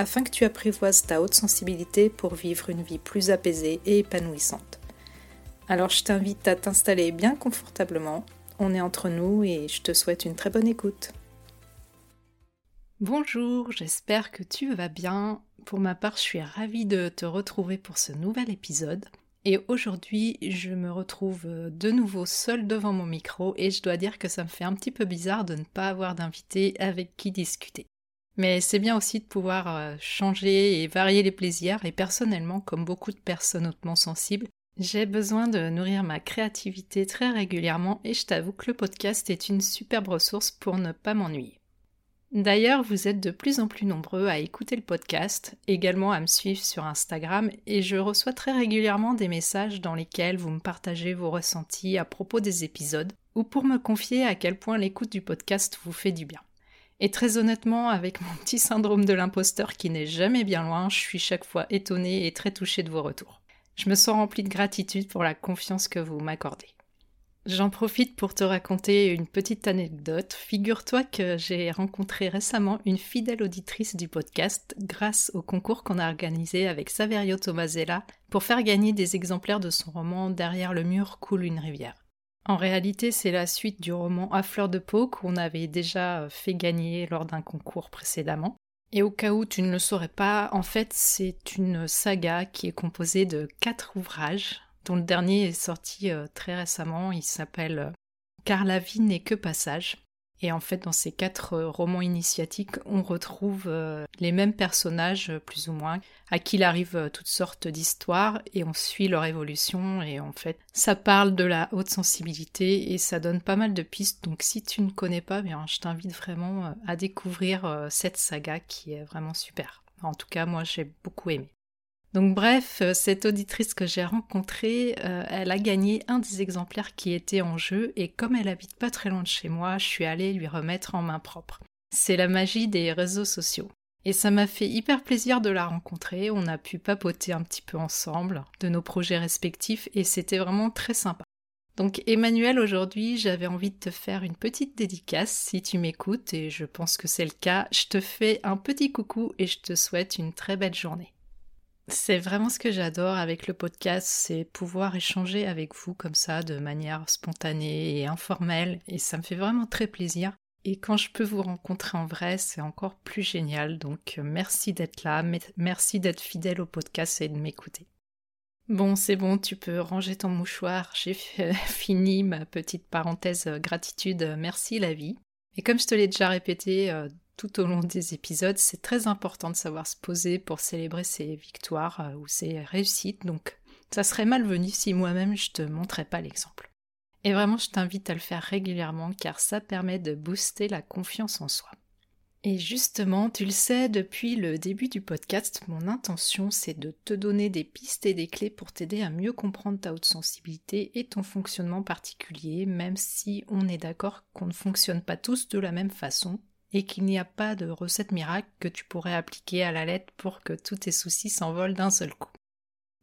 afin que tu apprivoises ta haute sensibilité pour vivre une vie plus apaisée et épanouissante. Alors je t'invite à t'installer bien confortablement, on est entre nous et je te souhaite une très bonne écoute. Bonjour, j'espère que tu vas bien. Pour ma part, je suis ravie de te retrouver pour ce nouvel épisode. Et aujourd'hui, je me retrouve de nouveau seule devant mon micro et je dois dire que ça me fait un petit peu bizarre de ne pas avoir d'invité avec qui discuter. Mais c'est bien aussi de pouvoir euh, changer et varier les plaisirs, et personnellement, comme beaucoup de personnes hautement sensibles, j'ai besoin de nourrir ma créativité très régulièrement et je t'avoue que le podcast est une superbe ressource pour ne pas m'ennuyer. D'ailleurs, vous êtes de plus en plus nombreux à écouter le podcast, également à me suivre sur Instagram, et je reçois très régulièrement des messages dans lesquels vous me partagez vos ressentis à propos des épisodes, ou pour me confier à quel point l'écoute du podcast vous fait du bien. Et très honnêtement, avec mon petit syndrome de l'imposteur qui n'est jamais bien loin, je suis chaque fois étonnée et très touchée de vos retours. Je me sens remplie de gratitude pour la confiance que vous m'accordez. J'en profite pour te raconter une petite anecdote. Figure-toi que j'ai rencontré récemment une fidèle auditrice du podcast grâce au concours qu'on a organisé avec Saverio Tomasella pour faire gagner des exemplaires de son roman Derrière le mur coule une rivière. En réalité, c'est la suite du roman À fleur de peau qu'on avait déjà fait gagner lors d'un concours précédemment. Et au cas où tu ne le saurais pas, en fait, c'est une saga qui est composée de quatre ouvrages, dont le dernier est sorti euh, très récemment. Il s'appelle euh, Car la vie n'est que passage. Et en fait, dans ces quatre euh, romans initiatiques, on retrouve euh, les mêmes personnages, euh, plus ou moins, à qui il arrive toutes sortes d'histoires, et on suit leur évolution, et en fait, ça parle de la haute sensibilité, et ça donne pas mal de pistes, donc si tu ne connais pas, je t'invite vraiment à découvrir cette saga qui est vraiment super. En tout cas, moi, j'ai beaucoup aimé. Donc bref, euh, cette auditrice que j'ai rencontrée, euh, elle a gagné un des exemplaires qui était en jeu et comme elle habite pas très loin de chez moi, je suis allée lui remettre en main propre. C'est la magie des réseaux sociaux. Et ça m'a fait hyper plaisir de la rencontrer, on a pu papoter un petit peu ensemble de nos projets respectifs et c'était vraiment très sympa. Donc Emmanuel, aujourd'hui j'avais envie de te faire une petite dédicace si tu m'écoutes et je pense que c'est le cas. Je te fais un petit coucou et je te souhaite une très belle journée. C'est vraiment ce que j'adore avec le podcast, c'est pouvoir échanger avec vous comme ça de manière spontanée et informelle et ça me fait vraiment très plaisir. Et quand je peux vous rencontrer en vrai, c'est encore plus génial. Donc euh, merci d'être là, merci d'être fidèle au podcast et de m'écouter. Bon, c'est bon, tu peux ranger ton mouchoir. J'ai fini ma petite parenthèse euh, gratitude. Merci la vie. Et comme je te l'ai déjà répété euh, tout au long des épisodes, c'est très important de savoir se poser pour célébrer ses victoires euh, ou ses réussites, donc ça serait malvenu si moi-même je te montrais pas l'exemple. Et vraiment, je t'invite à le faire régulièrement car ça permet de booster la confiance en soi. Et justement, tu le sais, depuis le début du podcast, mon intention c'est de te donner des pistes et des clés pour t'aider à mieux comprendre ta haute sensibilité et ton fonctionnement particulier, même si on est d'accord qu'on ne fonctionne pas tous de la même façon et qu'il n'y a pas de recette miracle que tu pourrais appliquer à la lettre pour que tous tes soucis s'envolent d'un seul coup.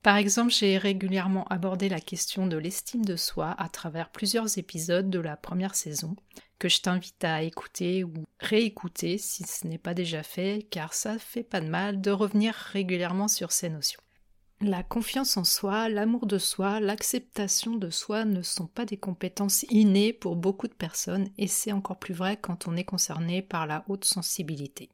Par exemple, j'ai régulièrement abordé la question de l'estime de soi à travers plusieurs épisodes de la première saison, que je t'invite à écouter ou réécouter si ce n'est pas déjà fait, car ça fait pas de mal de revenir régulièrement sur ces notions. La confiance en soi, l'amour de soi, l'acceptation de soi ne sont pas des compétences innées pour beaucoup de personnes et c'est encore plus vrai quand on est concerné par la haute sensibilité.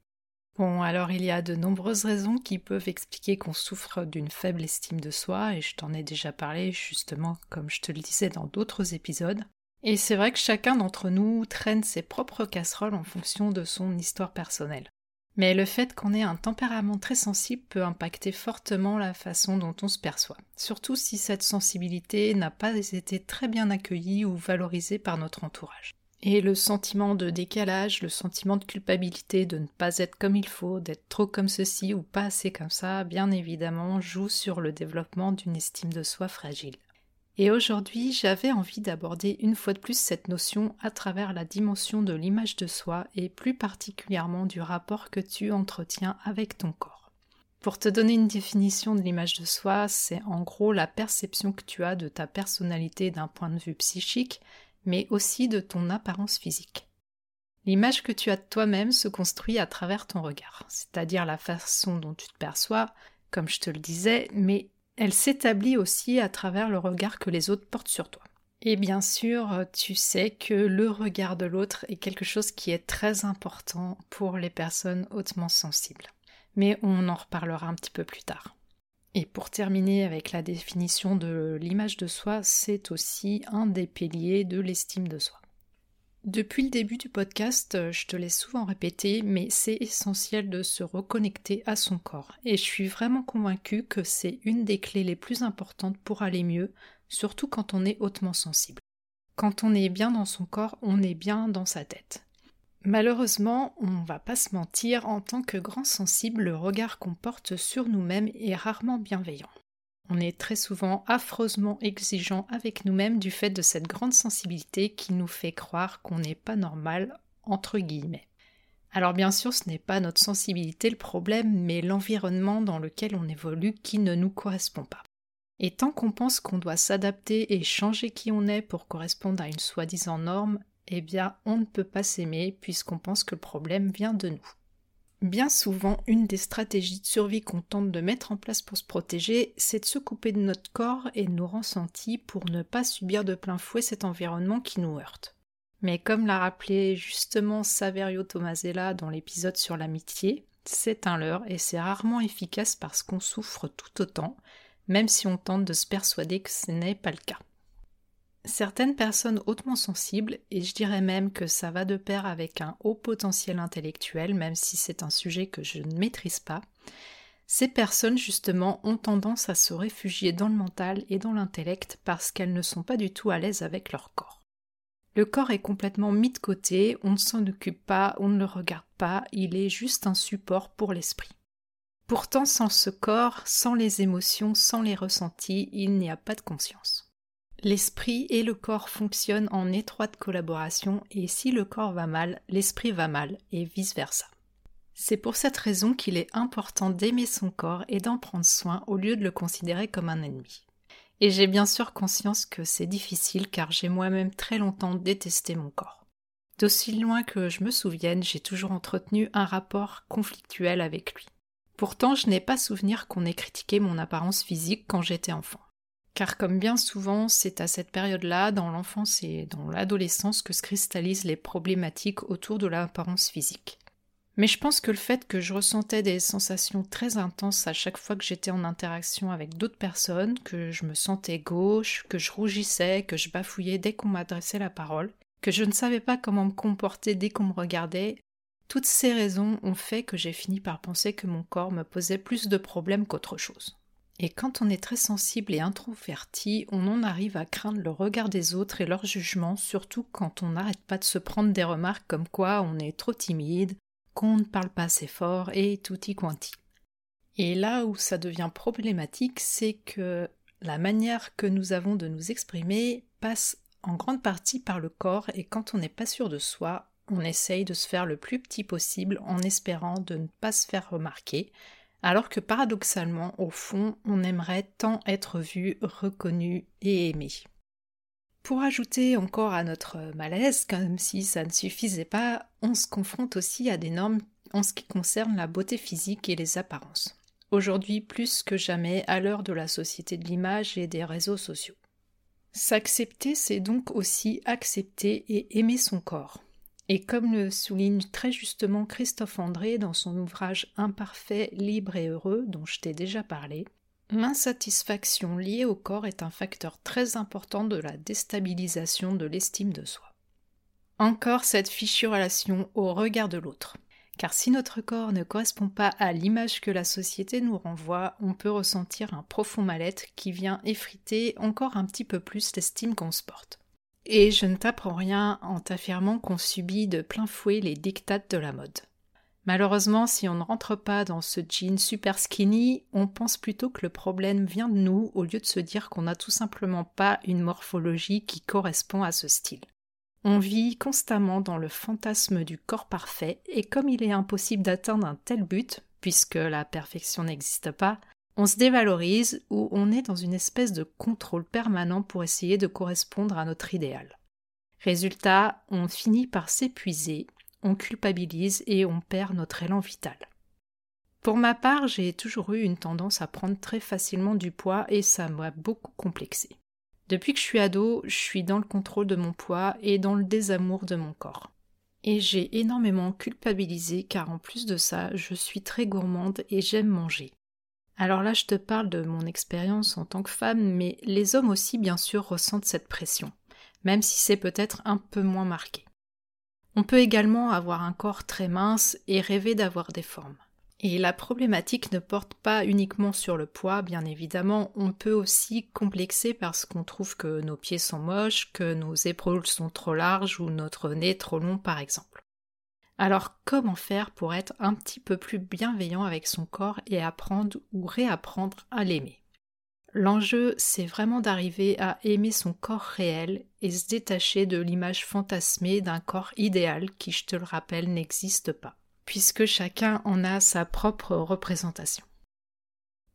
Bon, alors il y a de nombreuses raisons qui peuvent expliquer qu'on souffre d'une faible estime de soi et je t'en ai déjà parlé justement comme je te le disais dans d'autres épisodes. Et c'est vrai que chacun d'entre nous traîne ses propres casseroles en fonction de son histoire personnelle. Mais le fait qu'on ait un tempérament très sensible peut impacter fortement la façon dont on se perçoit, surtout si cette sensibilité n'a pas été très bien accueillie ou valorisée par notre entourage. Et le sentiment de décalage, le sentiment de culpabilité de ne pas être comme il faut, d'être trop comme ceci ou pas assez comme ça, bien évidemment, joue sur le développement d'une estime de soi fragile. Et aujourd'hui, j'avais envie d'aborder une fois de plus cette notion à travers la dimension de l'image de soi et plus particulièrement du rapport que tu entretiens avec ton corps. Pour te donner une définition de l'image de soi, c'est en gros la perception que tu as de ta personnalité d'un point de vue psychique, mais aussi de ton apparence physique. L'image que tu as de toi-même se construit à travers ton regard, c'est-à-dire la façon dont tu te perçois, comme je te le disais, mais elle s'établit aussi à travers le regard que les autres portent sur toi. Et bien sûr, tu sais que le regard de l'autre est quelque chose qui est très important pour les personnes hautement sensibles. Mais on en reparlera un petit peu plus tard. Et pour terminer avec la définition de l'image de soi, c'est aussi un des piliers de l'estime de soi. Depuis le début du podcast, je te l'ai souvent répété, mais c'est essentiel de se reconnecter à son corps. Et je suis vraiment convaincue que c'est une des clés les plus importantes pour aller mieux, surtout quand on est hautement sensible. Quand on est bien dans son corps, on est bien dans sa tête. Malheureusement, on va pas se mentir, en tant que grand sensible, le regard qu'on porte sur nous-mêmes est rarement bienveillant. On est très souvent affreusement exigeant avec nous-mêmes du fait de cette grande sensibilité qui nous fait croire qu'on n'est pas normal, entre guillemets. Alors bien sûr, ce n'est pas notre sensibilité le problème, mais l'environnement dans lequel on évolue qui ne nous correspond pas. Et tant qu'on pense qu'on doit s'adapter et changer qui on est pour correspondre à une soi-disant norme, eh bien on ne peut pas s'aimer puisqu'on pense que le problème vient de nous. Bien souvent, une des stratégies de survie qu'on tente de mettre en place pour se protéger, c'est de se couper de notre corps et de nos ressentis pour ne pas subir de plein fouet cet environnement qui nous heurte. Mais comme l'a rappelé justement Saverio Tomasella dans l'épisode sur l'amitié, c'est un leurre et c'est rarement efficace parce qu'on souffre tout autant, même si on tente de se persuader que ce n'est pas le cas. Certaines personnes hautement sensibles, et je dirais même que ça va de pair avec un haut potentiel intellectuel, même si c'est un sujet que je ne maîtrise pas, ces personnes justement ont tendance à se réfugier dans le mental et dans l'intellect parce qu'elles ne sont pas du tout à l'aise avec leur corps. Le corps est complètement mis de côté, on ne s'en occupe pas, on ne le regarde pas, il est juste un support pour l'esprit. Pourtant, sans ce corps, sans les émotions, sans les ressentis, il n'y a pas de conscience. L'esprit et le corps fonctionnent en étroite collaboration et si le corps va mal, l'esprit va mal et vice-versa. C'est pour cette raison qu'il est important d'aimer son corps et d'en prendre soin au lieu de le considérer comme un ennemi. Et j'ai bien sûr conscience que c'est difficile car j'ai moi-même très longtemps détesté mon corps. D'aussi loin que je me souvienne, j'ai toujours entretenu un rapport conflictuel avec lui. Pourtant, je n'ai pas souvenir qu'on ait critiqué mon apparence physique quand j'étais enfant. Car comme bien souvent, c'est à cette période-là, dans l'enfance et dans l'adolescence, que se cristallisent les problématiques autour de l'apparence physique. Mais je pense que le fait que je ressentais des sensations très intenses à chaque fois que j'étais en interaction avec d'autres personnes, que je me sentais gauche, que je rougissais, que je bafouillais dès qu'on m'adressait la parole, que je ne savais pas comment me comporter dès qu'on me regardait, toutes ces raisons ont fait que j'ai fini par penser que mon corps me posait plus de problèmes qu'autre chose. Et quand on est très sensible et introverti, on en arrive à craindre le regard des autres et leur jugement, surtout quand on n'arrête pas de se prendre des remarques comme quoi on est trop timide, qu'on ne parle pas assez fort et tutti quanti. Et là où ça devient problématique, c'est que la manière que nous avons de nous exprimer passe en grande partie par le corps et quand on n'est pas sûr de soi, on essaye de se faire le plus petit possible en espérant de ne pas se faire remarquer, alors que paradoxalement, au fond, on aimerait tant être vu, reconnu et aimé. Pour ajouter encore à notre malaise, comme si ça ne suffisait pas, on se confronte aussi à des normes en ce qui concerne la beauté physique et les apparences. Aujourd'hui plus que jamais à l'heure de la société de l'image et des réseaux sociaux. S'accepter, c'est donc aussi accepter et aimer son corps. Et comme le souligne très justement Christophe André dans son ouvrage Imparfait, libre et heureux, dont je t'ai déjà parlé, l'insatisfaction liée au corps est un facteur très important de la déstabilisation de l'estime de soi. Encore cette fichue relation au regard de l'autre. Car si notre corps ne correspond pas à l'image que la société nous renvoie, on peut ressentir un profond mal-être qui vient effriter encore un petit peu plus l'estime qu'on se porte. Et je ne t'apprends rien en t'affirmant qu'on subit de plein fouet les dictates de la mode. Malheureusement, si on ne rentre pas dans ce jean super skinny, on pense plutôt que le problème vient de nous au lieu de se dire qu'on n'a tout simplement pas une morphologie qui correspond à ce style. On vit constamment dans le fantasme du corps parfait et comme il est impossible d'atteindre un tel but, puisque la perfection n'existe pas, on se dévalorise ou on est dans une espèce de contrôle permanent pour essayer de correspondre à notre idéal. Résultat, on finit par s'épuiser on culpabilise et on perd notre élan vital. Pour ma part, j'ai toujours eu une tendance à prendre très facilement du poids et ça m'a beaucoup complexé. Depuis que je suis ado, je suis dans le contrôle de mon poids et dans le désamour de mon corps. Et j'ai énormément culpabilisé car en plus de ça, je suis très gourmande et j'aime manger. Alors là, je te parle de mon expérience en tant que femme, mais les hommes aussi, bien sûr, ressentent cette pression, même si c'est peut-être un peu moins marqué. On peut également avoir un corps très mince et rêver d'avoir des formes. Et la problématique ne porte pas uniquement sur le poids, bien évidemment, on peut aussi complexer parce qu'on trouve que nos pieds sont moches, que nos épaules sont trop larges ou notre nez trop long par exemple. Alors comment faire pour être un petit peu plus bienveillant avec son corps et apprendre ou réapprendre à l'aimer? L'enjeu, c'est vraiment d'arriver à aimer son corps réel et se détacher de l'image fantasmée d'un corps idéal qui, je te le rappelle, n'existe pas, puisque chacun en a sa propre représentation.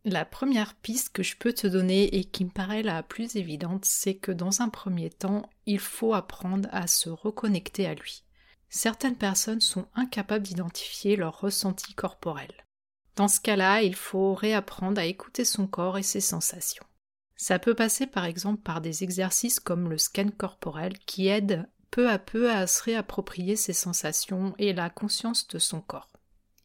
La première piste que je peux te donner et qui me paraît la plus évidente, c'est que dans un premier temps, il faut apprendre à se reconnecter à lui. Certaines personnes sont incapables d'identifier leurs ressentis corporels. Dans ce cas-là, il faut réapprendre à écouter son corps et ses sensations. Ça peut passer par exemple par des exercices comme le scan corporel qui aident peu à peu à se réapproprier ses sensations et la conscience de son corps.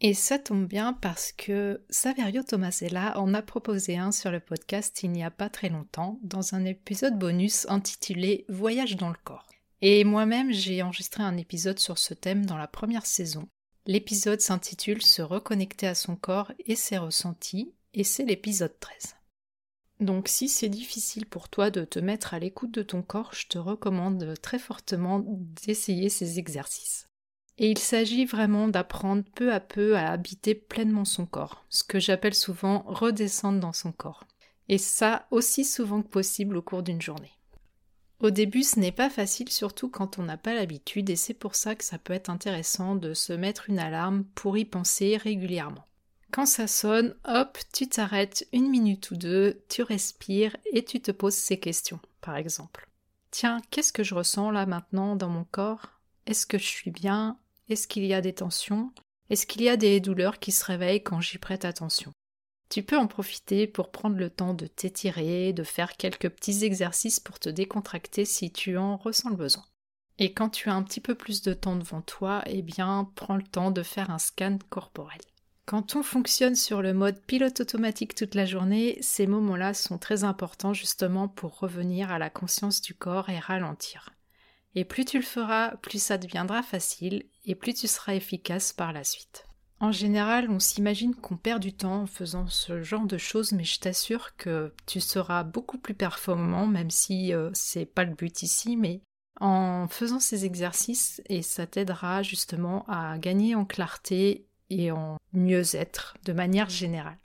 Et ça tombe bien parce que Saverio Tomasella en a proposé un sur le podcast il n'y a pas très longtemps dans un épisode bonus intitulé Voyage dans le corps. Et moi-même j'ai enregistré un épisode sur ce thème dans la première saison L'épisode s'intitule Se reconnecter à son corps et ses ressentis, et c'est l'épisode 13. Donc si c'est difficile pour toi de te mettre à l'écoute de ton corps, je te recommande très fortement d'essayer ces exercices. Et il s'agit vraiment d'apprendre peu à peu à habiter pleinement son corps, ce que j'appelle souvent redescendre dans son corps. Et ça aussi souvent que possible au cours d'une journée. Au début, ce n'est pas facile, surtout quand on n'a pas l'habitude, et c'est pour ça que ça peut être intéressant de se mettre une alarme pour y penser régulièrement. Quand ça sonne, hop, tu t'arrêtes une minute ou deux, tu respires et tu te poses ces questions, par exemple. Tiens, qu'est-ce que je ressens là maintenant dans mon corps? Est-ce que je suis bien? Est-ce qu'il y a des tensions? Est-ce qu'il y a des douleurs qui se réveillent quand j'y prête attention? Tu peux en profiter pour prendre le temps de t'étirer, de faire quelques petits exercices pour te décontracter si tu en ressens le besoin. Et quand tu as un petit peu plus de temps devant toi, eh bien, prends le temps de faire un scan corporel. Quand on fonctionne sur le mode pilote automatique toute la journée, ces moments-là sont très importants justement pour revenir à la conscience du corps et ralentir. Et plus tu le feras, plus ça deviendra facile et plus tu seras efficace par la suite. En général, on s'imagine qu'on perd du temps en faisant ce genre de choses, mais je t'assure que tu seras beaucoup plus performant, même si euh, c'est pas le but ici, mais en faisant ces exercices, et ça t'aidera justement à gagner en clarté et en mieux-être de manière générale.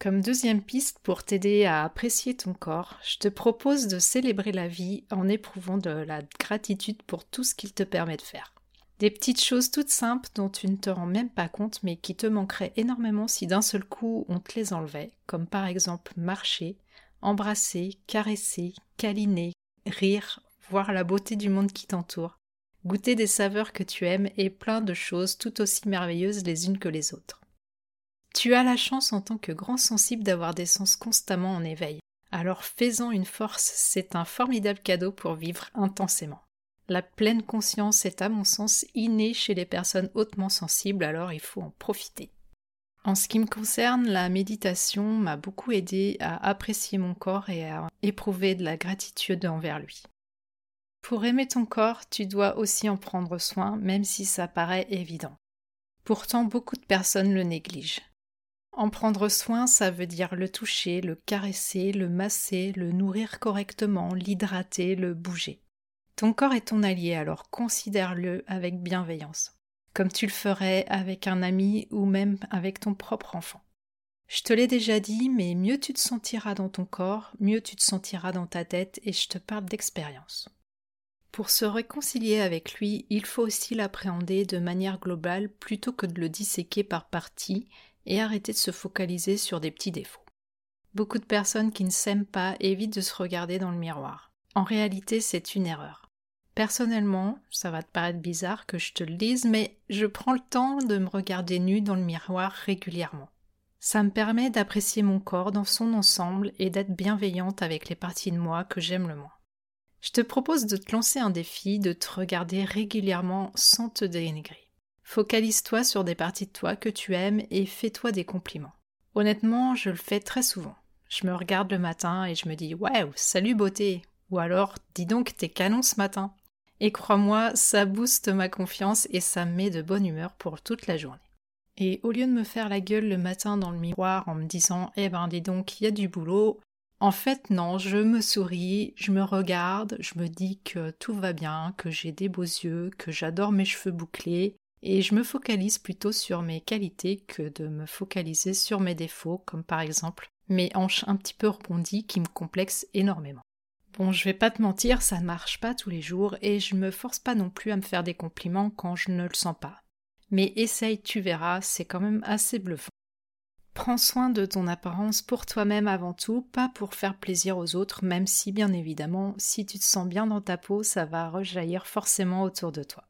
Comme deuxième piste pour t'aider à apprécier ton corps, je te propose de célébrer la vie en éprouvant de la gratitude pour tout ce qu'il te permet de faire. Des petites choses toutes simples dont tu ne te rends même pas compte mais qui te manqueraient énormément si d'un seul coup on te les enlevait, comme par exemple marcher, embrasser, caresser, câliner, rire, voir la beauté du monde qui t'entoure, goûter des saveurs que tu aimes et plein de choses tout aussi merveilleuses les unes que les autres. Tu as la chance en tant que grand sensible d'avoir des sens constamment en éveil. Alors fais-en une force, c'est un formidable cadeau pour vivre intensément. La pleine conscience est à mon sens innée chez les personnes hautement sensibles, alors il faut en profiter. En ce qui me concerne, la méditation m'a beaucoup aidé à apprécier mon corps et à éprouver de la gratitude envers lui. Pour aimer ton corps, tu dois aussi en prendre soin, même si ça paraît évident. Pourtant, beaucoup de personnes le négligent. En prendre soin, ça veut dire le toucher, le caresser, le masser, le nourrir correctement, l'hydrater, le bouger. Ton corps est ton allié, alors considère-le avec bienveillance, comme tu le ferais avec un ami ou même avec ton propre enfant. Je te l'ai déjà dit, mais mieux tu te sentiras dans ton corps, mieux tu te sentiras dans ta tête, et je te parle d'expérience. Pour se réconcilier avec lui, il faut aussi l'appréhender de manière globale plutôt que de le disséquer par parties et arrêter de se focaliser sur des petits défauts. Beaucoup de personnes qui ne s'aiment pas évitent de se regarder dans le miroir. En réalité, c'est une erreur. Personnellement, ça va te paraître bizarre que je te le dise, mais je prends le temps de me regarder nu dans le miroir régulièrement. Ça me permet d'apprécier mon corps dans son ensemble et d'être bienveillante avec les parties de moi que j'aime le moins. Je te propose de te lancer un défi, de te regarder régulièrement sans te dénigrer. Focalise-toi sur des parties de toi que tu aimes et fais-toi des compliments. Honnêtement, je le fais très souvent. Je me regarde le matin et je me dis Waouh, salut beauté Ou alors Dis donc, t'es canon ce matin Et crois-moi, ça booste ma confiance et ça me met de bonne humeur pour toute la journée. Et au lieu de me faire la gueule le matin dans le miroir en me disant Eh ben dis donc, il y a du boulot, en fait non, je me souris, je me regarde, je me dis que tout va bien, que j'ai des beaux yeux, que j'adore mes cheveux bouclés, et je me focalise plutôt sur mes qualités que de me focaliser sur mes défauts, comme par exemple mes hanches un petit peu rebondies qui me complexent énormément. Bon, je vais pas te mentir, ça ne marche pas tous les jours et je me force pas non plus à me faire des compliments quand je ne le sens pas mais essaye, tu verras, c'est quand même assez bluffant. Prends soin de ton apparence pour toi-même avant tout, pas pour faire plaisir aux autres, même si bien évidemment, si tu te sens bien dans ta peau, ça va rejaillir forcément autour de toi.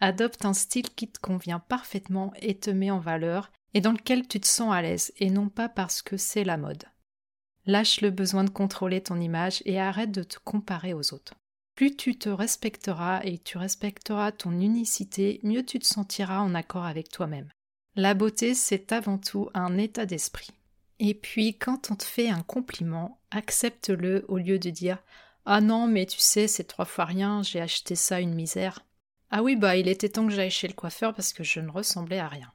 Adopte un style qui te convient parfaitement et te met en valeur, et dans lequel tu te sens à l'aise, et non pas parce que c'est la mode. Lâche le besoin de contrôler ton image et arrête de te comparer aux autres. Plus tu te respecteras et tu respecteras ton unicité, mieux tu te sentiras en accord avec toi-même. La beauté, c'est avant tout un état d'esprit. Et puis, quand on te fait un compliment, accepte-le au lieu de dire Ah non, mais tu sais, c'est trois fois rien, j'ai acheté ça une misère. Ah oui, bah il était temps que j'aille chez le coiffeur parce que je ne ressemblais à rien.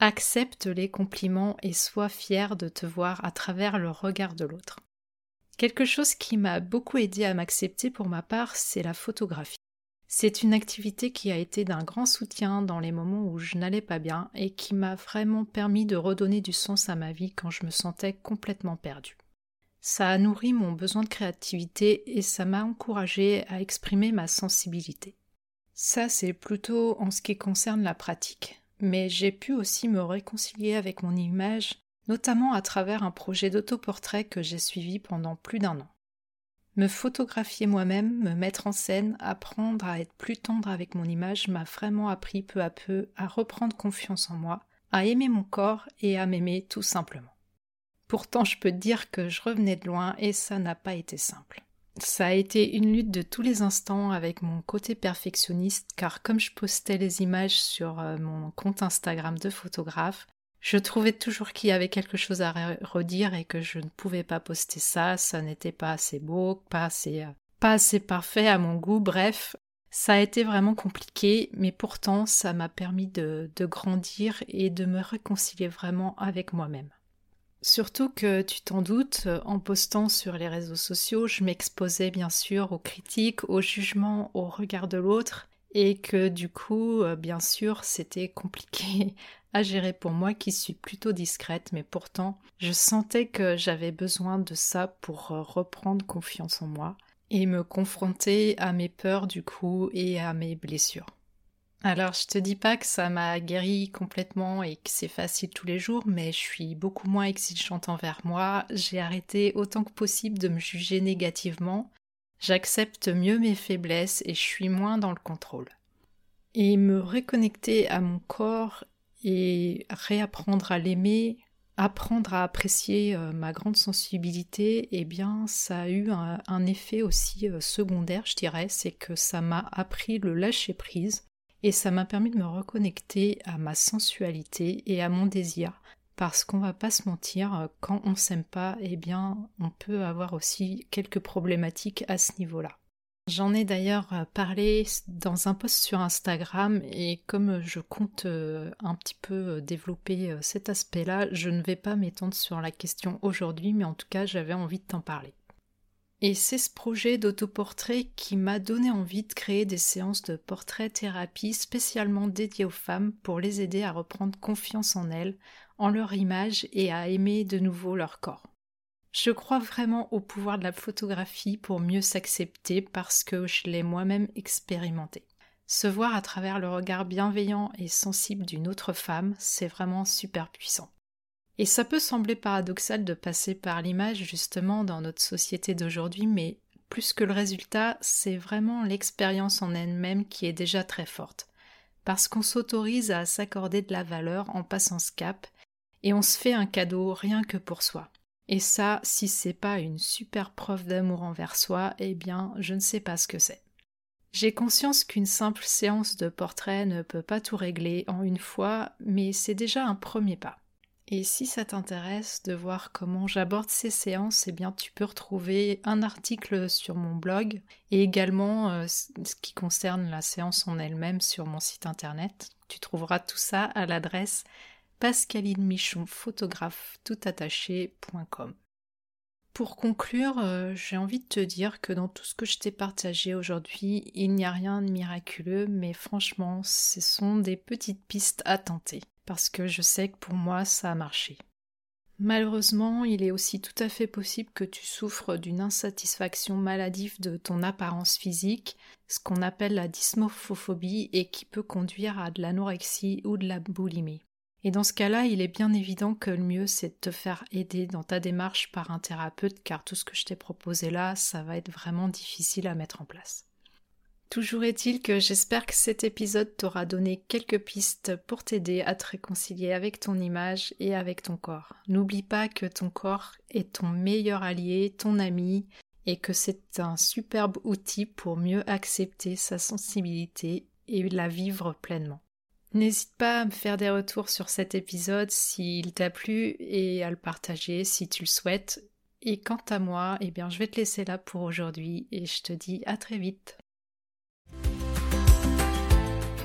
Accepte les compliments et sois fier de te voir à travers le regard de l'autre. Quelque chose qui m'a beaucoup aidé à m'accepter pour ma part, c'est la photographie. C'est une activité qui a été d'un grand soutien dans les moments où je n'allais pas bien et qui m'a vraiment permis de redonner du sens à ma vie quand je me sentais complètement perdue. Ça a nourri mon besoin de créativité et ça m'a encouragé à exprimer ma sensibilité. Ça, c'est plutôt en ce qui concerne la pratique. Mais j'ai pu aussi me réconcilier avec mon image notamment à travers un projet d'autoportrait que j'ai suivi pendant plus d'un an. Me photographier moi-même, me mettre en scène, apprendre à être plus tendre avec mon image m'a vraiment appris peu à peu à reprendre confiance en moi, à aimer mon corps et à m'aimer tout simplement. Pourtant, je peux dire que je revenais de loin et ça n'a pas été simple. Ça a été une lutte de tous les instants avec mon côté perfectionniste car comme je postais les images sur euh, mon compte Instagram de photographe, je trouvais toujours qu'il y avait quelque chose à redire et que je ne pouvais pas poster ça, ça n'était pas assez beau, pas assez, euh, pas assez parfait à mon goût, bref. Ça a été vraiment compliqué, mais pourtant ça m'a permis de, de grandir et de me réconcilier vraiment avec moi-même. Surtout que tu t'en doutes, en postant sur les réseaux sociaux, je m'exposais bien sûr aux critiques, aux jugements, au regard de l'autre, et que du coup, euh, bien sûr, c'était compliqué à gérer pour moi qui suis plutôt discrète, mais pourtant je sentais que j'avais besoin de ça pour euh, reprendre confiance en moi et me confronter à mes peurs du coup et à mes blessures. Alors je te dis pas que ça m'a guéri complètement et que c'est facile tous les jours, mais je suis beaucoup moins exigeante envers moi, j'ai arrêté autant que possible de me juger négativement, j'accepte mieux mes faiblesses et je suis moins dans le contrôle. Et me reconnecter à mon corps et réapprendre à l'aimer, apprendre à apprécier euh, ma grande sensibilité, eh bien, ça a eu un, effet aussi euh, secondaire, je dirais, c'est que ça m'a appris le lâcher prise et ça m'a permis de me reconnecter à ma sensualité et à mon désir. Parce qu'on va pas se mentir, euh, quand on s'aime pas, eh bien, on peut avoir aussi quelques problématiques à ce niveau-là. J'en ai d'ailleurs euh, parlé dans un post sur Instagram et comme je compte euh, un petit peu euh, développer cet aspect-là, je ne vais pas m'étendre sur la question aujourd'hui, mais en tout cas j'avais envie de t'en parler. Et c'est ce projet d'autoportrait qui m'a donné envie de créer des séances de portrait thérapie spécialement dédiées aux femmes pour les aider à reprendre confiance en elles, en leur image et à aimer de nouveau leur corps. Je crois vraiment au pouvoir de la photographie pour mieux s'accepter parce que je l'ai moi-même expérimenté. Se voir à travers le regard bienveillant et sensible d'une autre femme, c'est vraiment super puissant. Et ça peut sembler paradoxal de passer par l'image justement dans notre société d'aujourd'hui, mais plus que le résultat, c'est vraiment l'expérience en elle-même qui est déjà très forte. Parce qu'on s'autorise à s'accorder de la valeur en passant ce cap, et on se fait un cadeau rien que pour soi. Et ça, si c'est pas une super preuve d'amour envers soi, eh bien, je ne sais pas ce que c'est. J'ai conscience qu'une simple séance de portrait ne peut pas tout régler en une fois, mais c'est déjà un premier pas. Et si ça t'intéresse de voir comment j'aborde ces séances, eh bien tu peux retrouver un article sur mon blog et également euh, ce qui concerne la séance en elle-même sur mon site internet. Tu trouveras tout ça à l'adresse Pascaline Michon photographe. Pour conclure, euh, j'ai envie de te dire que dans tout ce que je t'ai partagé aujourd'hui, il n'y a rien de miraculeux, mais franchement, ce sont des petites pistes à tenter parce que je sais que pour moi ça a marché. Malheureusement, il est aussi tout à fait possible que tu souffres d'une insatisfaction maladive de ton apparence physique, ce qu'on appelle la dysmorphophobie et qui peut conduire à de l'anorexie ou de la boulimie. Et dans ce cas-là, il est bien évident que le mieux c'est de te faire aider dans ta démarche par un thérapeute car tout ce que je t'ai proposé là, ça va être vraiment difficile à mettre en place. Toujours est-il que j'espère que cet épisode t'aura donné quelques pistes pour t'aider à te réconcilier avec ton image et avec ton corps. N'oublie pas que ton corps est ton meilleur allié, ton ami, et que c'est un superbe outil pour mieux accepter sa sensibilité et la vivre pleinement. N'hésite pas à me faire des retours sur cet épisode s'il t'a plu et à le partager si tu le souhaites. Et quant à moi, eh bien je vais te laisser là pour aujourd'hui et je te dis à très vite.